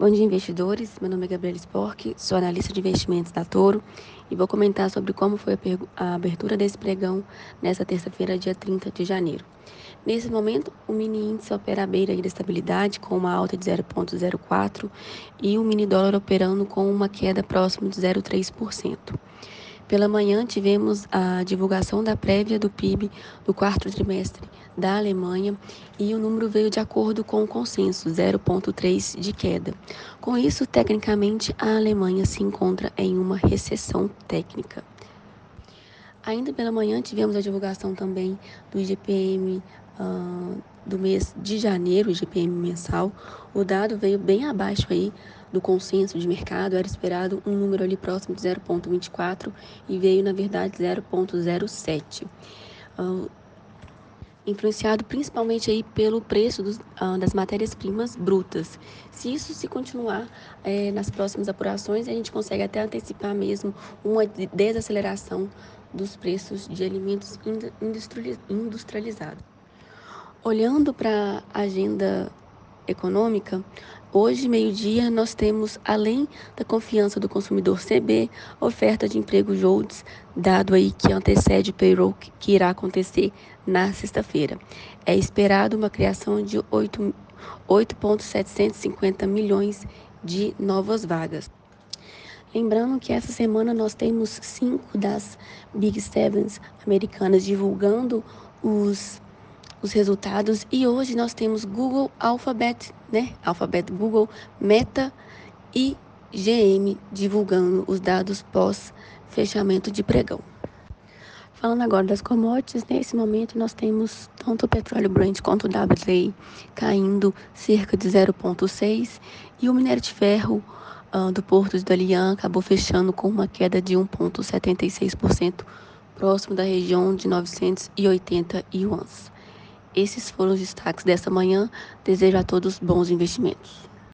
Bom dia, investidores. Meu nome é Gabriela Spork, sou analista de investimentos da Toro e vou comentar sobre como foi a, abertura desse pregão nesta terça-feira, dia 30 de janeiro. Nesse momento, o mini índice opera à beira de estabilidade com uma alta de 0,04 e o mini dólar operando com uma queda próxima de 0,3%. Pela manhã, tivemos a divulgação da prévia do PIB do quarto trimestre da Alemanha e o número veio de acordo com o consenso, 0,3 de queda. Com isso, tecnicamente, a Alemanha se encontra em uma recessão técnica. Ainda pela manhã, tivemos a divulgação também do IGPM uh, ah, do mês de janeiro, IGPM mensal. O dado veio bem abaixo aí do consenso de mercado, era esperado um número ali próximo de 0,24 e veio, na verdade, 0,07. Uh, influenciado principalmente aí pelo preço dos, uh, das matérias-primas brutas. Se isso se continuar eh, nas próximas apurações, a gente consegue até antecipar mesmo uma desaceleração dos preços de alimentos industrializados. Olhando para a agenda econômica, hoje, meio-dia, nós temos, além da confiança do consumidor CB, oferta de emprego JOLTS, dado aí que antecede o payroll que irá acontecer na sexta-feira. É esperado uma criação de 8,750 milhões de novas vagas. Lembrando que essa semana nós temos cinco das Big Sevens americanas divulgando os os resultados e hoje nós temos Google Alphabet, né? Alphabet, Google, Meta e GM divulgando os dados pós fechamento de pregão. Falando agora das commodities, nesse momento nós temos tanto o petróleo Brent quanto o WTI caindo cerca de 0,6 e o minério de ferro uh, do Porto de Dalian acabou fechando com uma queda de 1,76%, próximo da região de 980 yuans. Esses foram os destaques dessa manhã. Desejo a todos bons investimentos.